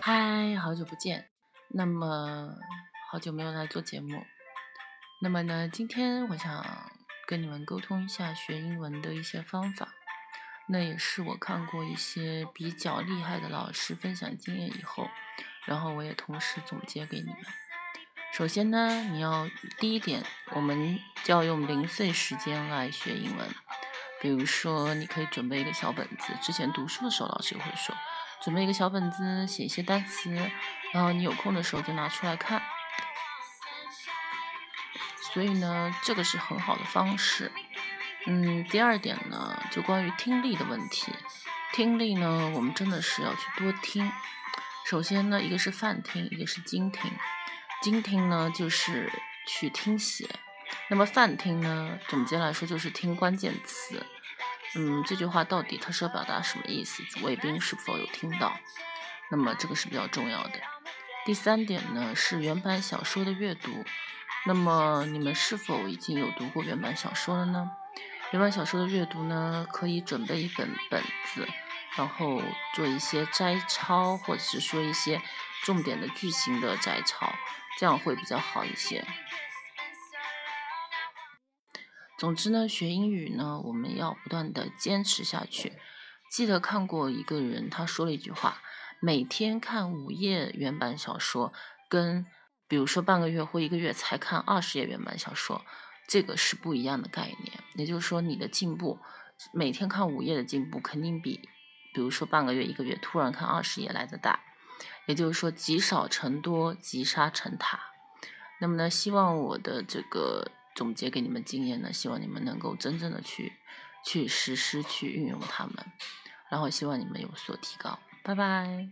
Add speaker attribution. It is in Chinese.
Speaker 1: 嗨，好久不见。那么好久没有来做节目。那么呢，今天我想跟你们沟通一下学英文的一些方法。那也是我看过一些比较厉害的老师分享经验以后，然后我也同时总结给你们。首先呢，你要第一点，我们就要用零碎时间来学英文。比如说，你可以准备一个小本子，之前读书的时候老师也会说，准备一个小本子写一些单词，然后你有空的时候就拿出来看。所以呢，这个是很好的方式。嗯，第二点呢，就关于听力的问题。听力呢，我们真的是要去多听。首先呢，一个是泛听，一个是精听。精听呢，就是去听写；那么泛听呢，总结来说就是听关键词。嗯，这句话到底它是要表达什么意思？主谓宾是否有听到？那么这个是比较重要的。第三点呢，是原版小说的阅读。那么你们是否已经有读过原版小说了呢？原版小说的阅读呢，可以准备一本本子，然后做一些摘抄，或者是说一些重点的句型的摘抄，这样会比较好一些。总之呢，学英语呢，我们要不断的坚持下去。记得看过一个人，他说了一句话：每天看五页原版小说，跟比如说半个月或一个月才看二十页原版小说。这个是不一样的概念，也就是说，你的进步，每天看五页的进步，肯定比，比如说半个月、一个月突然看二十页来的大。也就是说，积少成多，积沙成塔。那么呢，希望我的这个总结给你们经验呢，希望你们能够真正的去去实施、去运用它们，然后希望你们有所提高。拜拜。